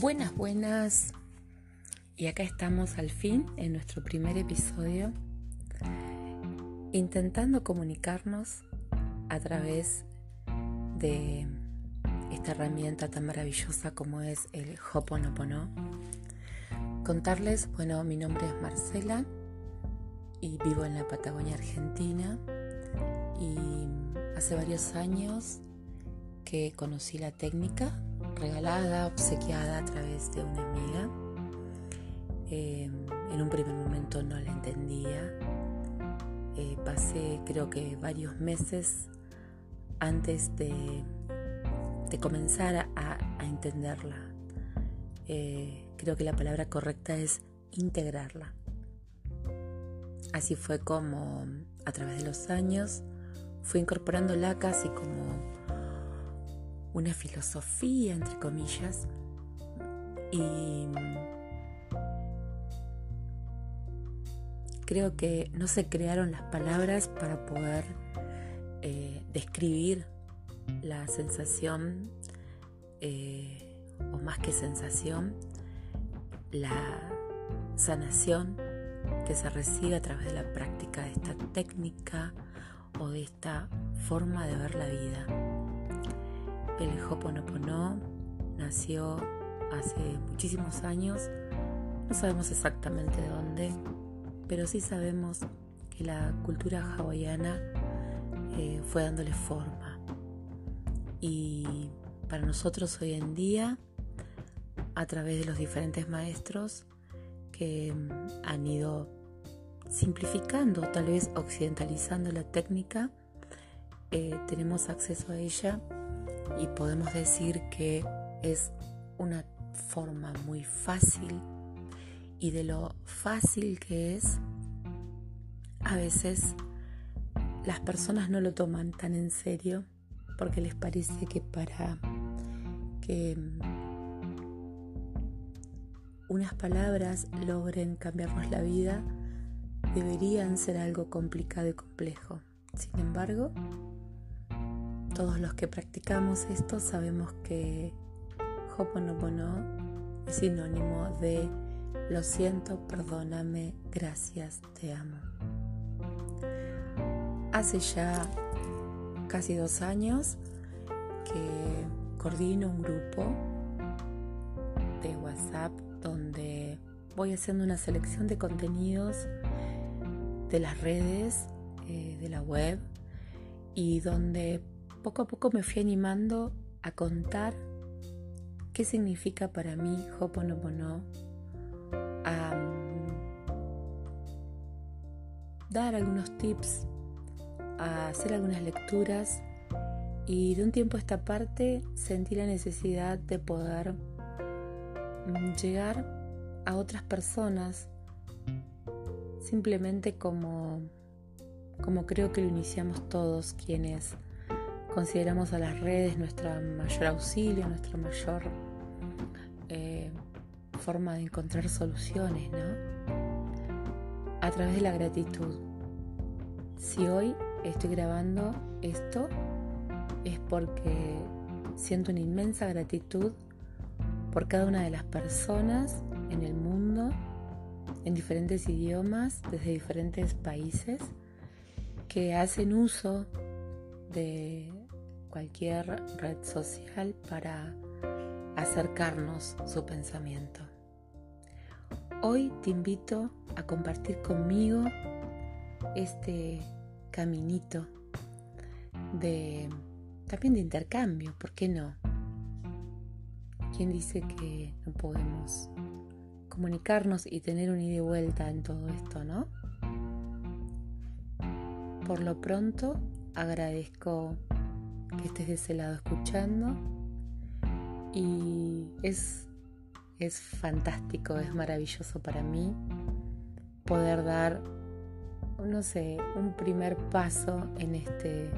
Buenas, buenas. Y acá estamos al fin en nuestro primer episodio intentando comunicarnos a través de esta herramienta tan maravillosa como es el Hoponopono. Contarles, bueno, mi nombre es Marcela y vivo en la Patagonia Argentina y hace varios años que conocí la técnica regalada, obsequiada a través de una amiga. Em, en un primer momento no la entendía. Eh, pasé creo que varios meses antes de, comenzar a, entenderla. Eh, creo que la palabra correcta es integrarla. Así fue como a través de los años fui incorporándola casi como una filosofía, entre comillas, y creo que no se crearon las palabras para poder eh, describir la sensación, eh, o más que sensación, la sanación que se recibe a través de la práctica de esta técnica o de esta forma de ver la vida. El Hoponopono nació hace muchísimos años, no sabemos exactamente dónde, pero sí sabemos que la cultura hawaiana eh, fue dándole forma. Y para nosotros hoy en día, a través de los diferentes maestros que mm, han ido simplificando, tal vez occidentalizando la técnica, eh, tenemos acceso a ella y podemos decir que es una forma muy fácil y de lo fácil que es, a veces las personas no lo toman tan en serio porque les parece que para que unas palabras logren cambiarnos la vida deberían ser algo complicado y complejo. Sin embargo, todos los que practicamos esto sabemos que Hoponopono es sinónimo de lo siento, perdóname, gracias, te amo. Hace ya casi dos años que coordino un grupo de WhatsApp donde voy haciendo una selección de contenidos de las redes, eh, de la web y donde poco a poco me fui animando a contar qué significa para mí Hoponopono, a dar algunos tips, a hacer algunas lecturas y de un tiempo a esta parte sentí la necesidad de poder mm, llegar a otras personas simplemente como como creo que lo iniciamos todos quienes consideramos a las redes nuestra mayor auxilio, nuestra mayor eh, forma de encontrar soluciones, ¿no? A través de la gratitud. Si hoy estoy grabando esto es porque siento una inmensa gratitud por cada una de las personas en el mundo, en diferentes idiomas, desde diferentes países, que hacen uso de cualquier red social para acercarnos su pensamiento. Hoy te invito a compartir conmigo este caminito de también de intercambio, ¿por qué no? ¿Quién dice que no podemos comunicarnos y tener un ida y vuelta en todo esto, no? Por lo pronto, agradezco que estés de ese lado escuchando y es, es fantástico, es maravilloso para mí poder dar, no sé, un primer paso en este,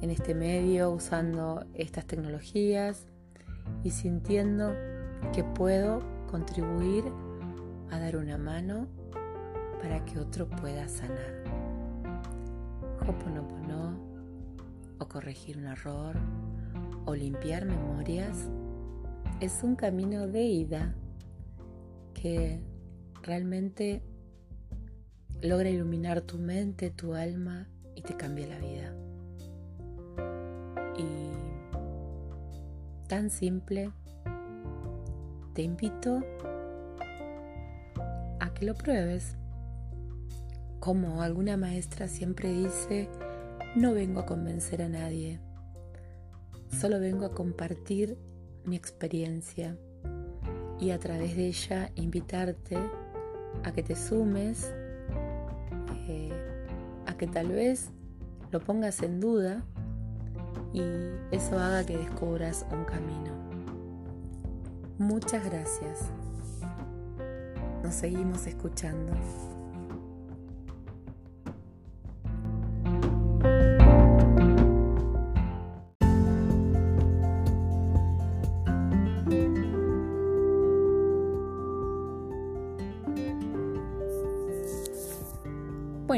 en este medio usando estas tecnologías y sintiendo que puedo contribuir a dar una mano para que otro pueda sanar. Hoponopono o corregir un error o limpiar memorias es un camino de ida que realmente logra iluminar tu mente, tu alma y te cambia la vida. Y tan simple, te invito a que lo pruebes. Como alguna maestra siempre dice, no vengo a convencer a nadie, solo vengo a compartir mi experiencia y a través de ella invitarte a que te sumes, eh, a que tal vez lo pongas en duda y eso haga que descubras un camino. Muchas gracias. Nos seguimos escuchando.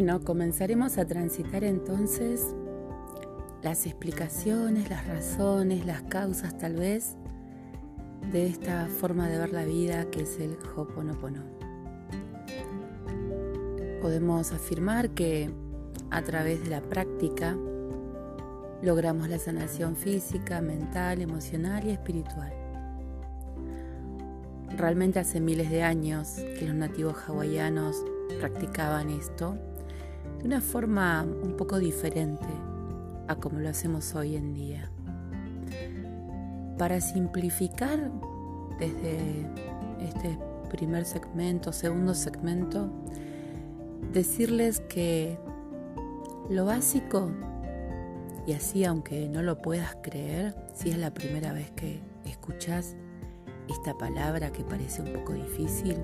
Bueno, comenzaremos a transitar entonces las explicaciones, las razones, las causas tal vez de esta forma de ver la vida que es el Hoponopono. Podemos afirmar que a través de la práctica logramos la sanación física, mental, emocional y espiritual. Realmente hace miles de años que los nativos hawaianos practicaban esto de una forma un poco diferente a como lo hacemos hoy en día. Para simplificar desde este primer segmento, segundo segmento, decirles que lo básico, y así aunque no lo puedas creer, si es la primera vez que escuchas esta palabra que parece un poco difícil,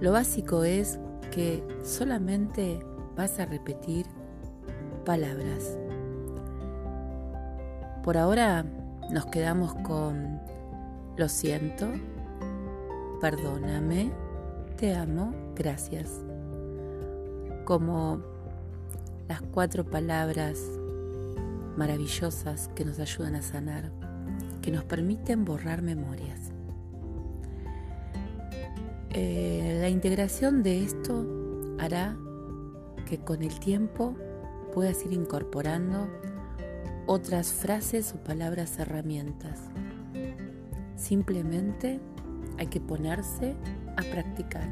lo básico es que solamente vas a repetir palabras. Por ahora nos quedamos con lo siento, perdóname, te amo, gracias. Como las cuatro palabras maravillosas que nos ayudan a sanar, que nos permiten borrar memorias. Eh, la integración de esto hará que con el tiempo puedas ir incorporando otras frases o palabras herramientas. Simplemente hay que ponerse a practicar.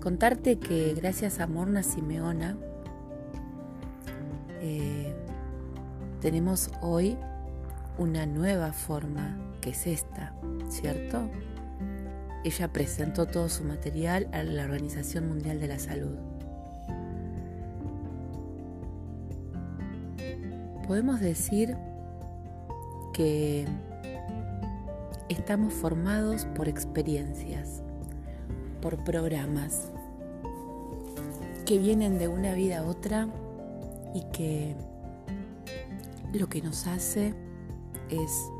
Contarte que gracias a Morna Simeona eh, tenemos hoy una nueva forma que es esta, ¿cierto? Ella presentó todo su material a la Organización Mundial de la Salud. Podemos decir que estamos formados por experiencias, por programas que vienen de una vida a otra y que lo que nos hace es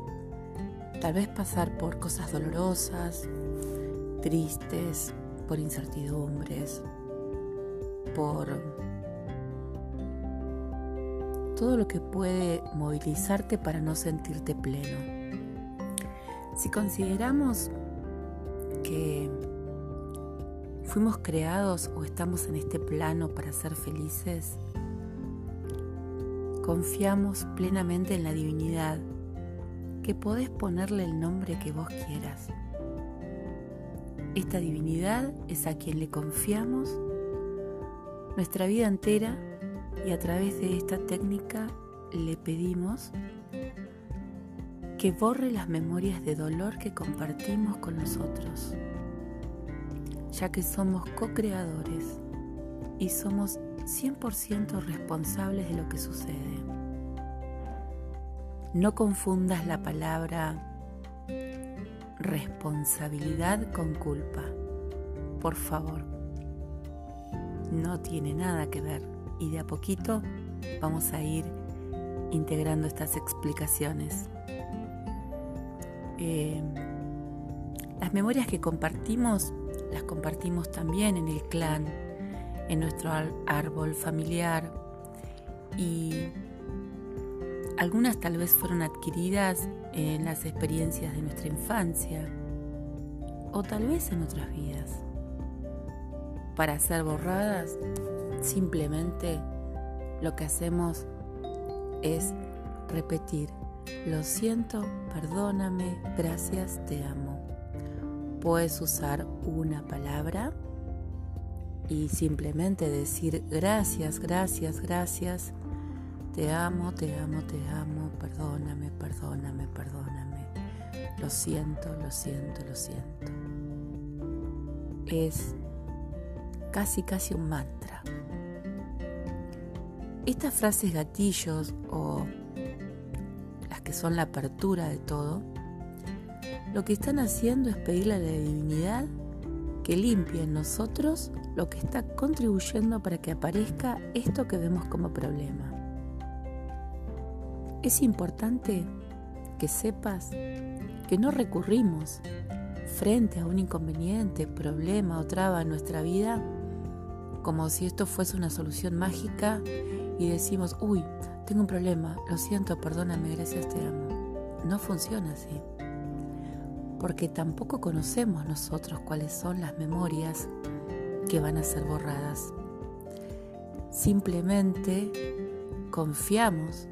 tal vez pasar por cosas dolorosas, tristes, por incertidumbres, por todo lo que puede movilizarte para no sentirte pleno. Si consideramos que fuimos creados o estamos en este plano para ser felices, confiamos plenamente en la divinidad, que podés ponerle el nombre que vos quieras. Esta divinidad es a quien le confiamos nuestra vida entera y a través de esta técnica le pedimos que borre las memorias de dolor que compartimos con nosotros, ya que somos co-creadores y somos 100% responsables de lo que sucede. No confundas la palabra responsabilidad con culpa. Por favor, no tiene nada que ver y de a poquito vamos a ir integrando estas explicaciones. Eh, las memorias que compartimos las compartimos también en el clan, en nuestro árbol familiar y algunas tal vez fueron adquiridas en las experiencias de nuestra infancia o tal vez en otras vidas. Para ser borradas, simplemente lo que hacemos es repetir, lo siento, perdóname, gracias, te amo. Puedes usar una palabra y simplemente decir gracias, gracias, gracias, te amo, te amo, te amo, perdóname, perdóname, perdóname. Lo siento, lo siento, lo siento. Es casi, casi un mantra. Estas frases gatillos o las que son la apertura de todo, lo que están haciendo es pedirle a la divinidad que limpie en nosotros lo que está contribuyendo para que aparezca esto que vemos como problema. Es importante que sepas que no recurrimos frente a un inconveniente, problema o traba en nuestra vida como si esto fuese una solución mágica y decimos, uy, tengo un problema, lo siento, perdóname, gracias, te amo. No funciona así porque tampoco conocemos nosotros cuáles son las memorias que van a ser borradas. Simplemente confiamos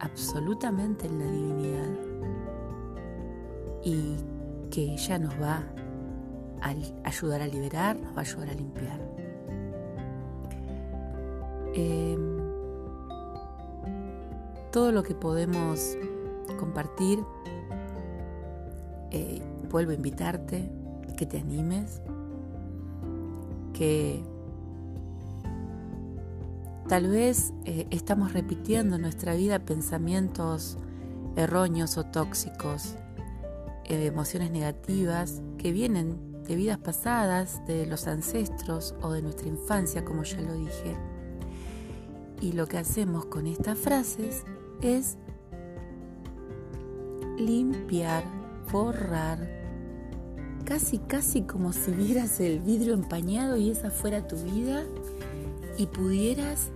absolutamente en la divinidad y que ella nos va a ayudar a liberar, nos va a ayudar a limpiar. Em, todo lo que podemos compartir eh, vuelvo a invitarte, que te animes, que tal vez eh, estamos repitiendo en nuestra vida pensamientos erróneos o tóxicos, eh, emociones negativas que vienen de vidas pasadas, de los ancestros o de nuestra infancia, como ya lo dije. Y lo que hacemos con estas frases es limpiar, borrar, casi, casi como si vieras el vidrio empañado y esa fuera tu vida y pudieras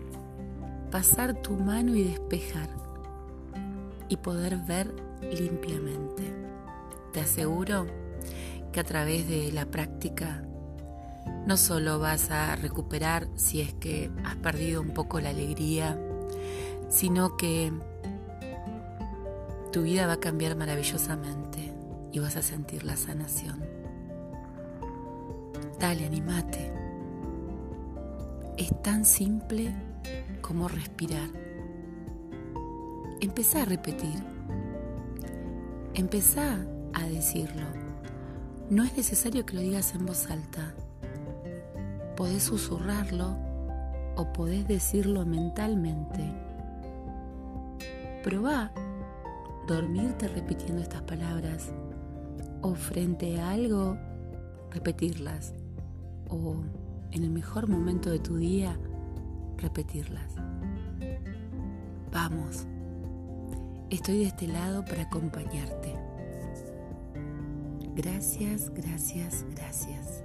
pasar tu mano y despejar y poder ver limpiamente. Te aseguro que a través de la práctica no solo vas a recuperar si es que has perdido un poco la alegría, sino que tu vida va a cambiar maravillosamente y vas a sentir la sanación. Dale, animate. Es tan simple como respirar. Empezá a repetir. Empezá a decirlo. No es necesario que lo digas en voz alta. Podés susurrarlo o podés decirlo mentalmente. Probá dormirte repitiendo estas palabras o frente a algo repetirlas o en el mejor momento de tu día repetirlas. Vamos, estoy de este lado para acompañarte. Gracias, gracias, gracias.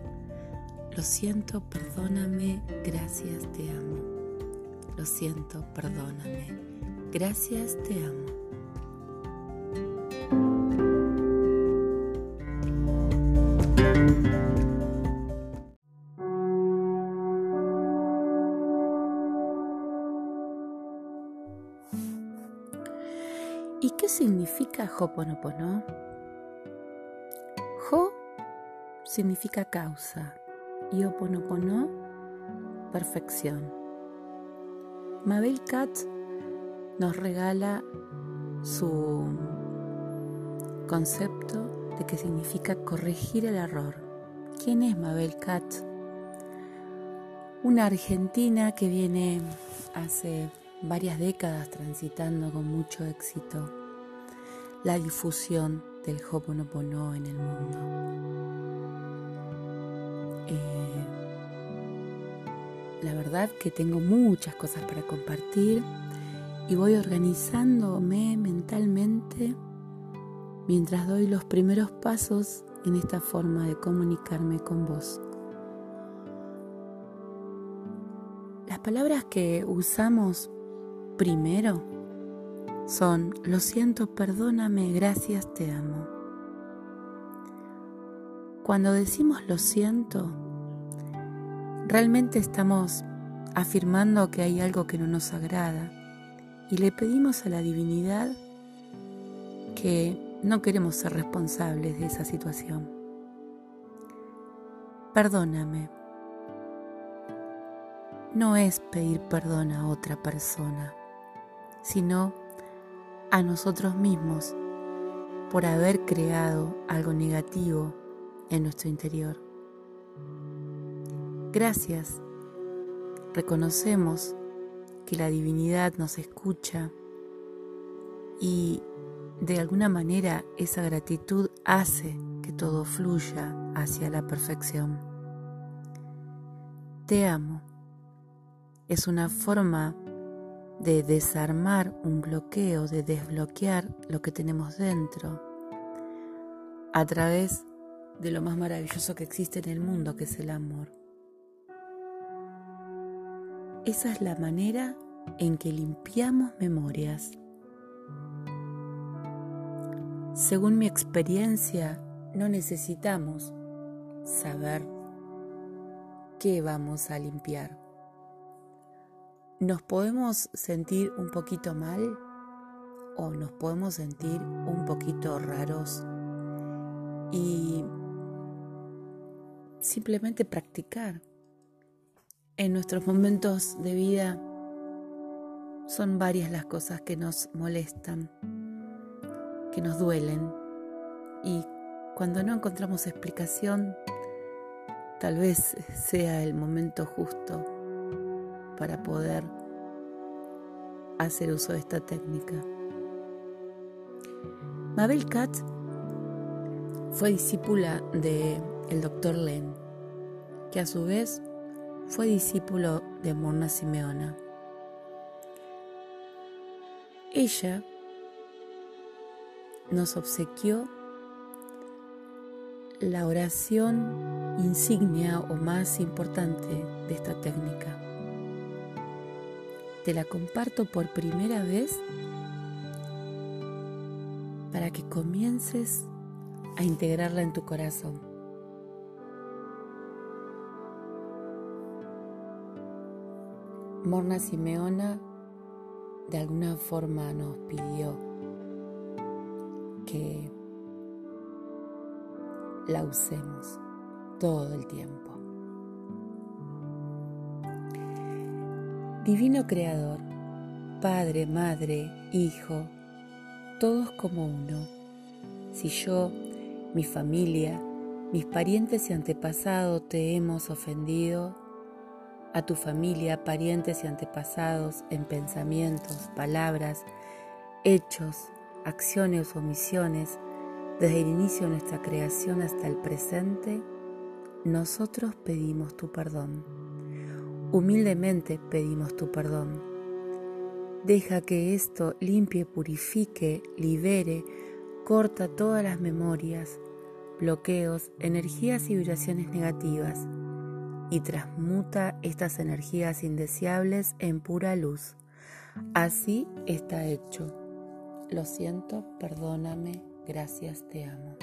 Lo siento, perdóname, gracias, te amo. Lo siento, perdóname. Gracias, te amo. Significa Ho'oponopono? Ho significa causa y Oponopono perfección. Mabel Katz nos regala su concepto de que significa corregir el error. ¿Quién es Mabel Katz? Una argentina que viene hace varias décadas transitando con mucho éxito la difusión del Ho'oponopono en el mundo. Eh, la verdad que tengo muchas cosas para compartir y voy organizándome mentalmente mientras doy los primeros pasos en esta forma de comunicarme con vos. Las palabras que usamos primero son lo siento, perdóname, gracias, te amo. Cuando decimos lo siento, realmente estamos afirmando que hay algo que no nos agrada y le pedimos a la divinidad que no queremos ser responsables de esa situación. Perdóname. No es pedir perdón a otra persona, sino a nosotros mismos por haber creado algo negativo en nuestro interior. Gracias. Reconocemos que la divinidad nos escucha y de alguna manera esa gratitud hace que todo fluya hacia la perfección. Te amo. Es una forma de desarmar un bloqueo, de desbloquear lo que tenemos dentro a través de lo más maravilloso que existe en el mundo, que es el amor. Esa es la manera en que limpiamos memorias. Según mi experiencia, no necesitamos saber qué vamos a limpiar. Nos podemos sentir un poquito mal o nos podemos sentir un poquito raros y simplemente practicar. En nuestros momentos de vida son varias las cosas que nos molestan, que nos duelen. Y cuando no encontramos explicación, tal vez sea el momento justo para poder hacer uso de esta técnica. Mabel Katz fue discípula de el doctor Len, que a su vez fue discípulo de Morna Simeona. Ella nos obsequió la oración insignia o más importante de esta técnica. Te la comparto por primera vez para que comiences a integrarla en tu corazón. Morna Simeona de alguna forma nos pidió que la usemos todo el tiempo. Divino Creador, Padre, Madre, Hijo, todos como uno. Si yo, mi familia, mis parientes y antepasados te hemos ofendido, a tu familia, parientes y antepasados en pensamientos, palabras, hechos, acciones o omisiones, desde el inicio de nuestra creación hasta el presente, nosotros pedimos tu perdón. Humildemente pedimos tu perdón. Deja que esto limpie, purifique, libere, corta todas las memorias, bloqueos, energías y vibraciones negativas y transmuta estas energías indeseables en pura luz. Así está hecho. Lo siento, perdóname, gracias, te amo.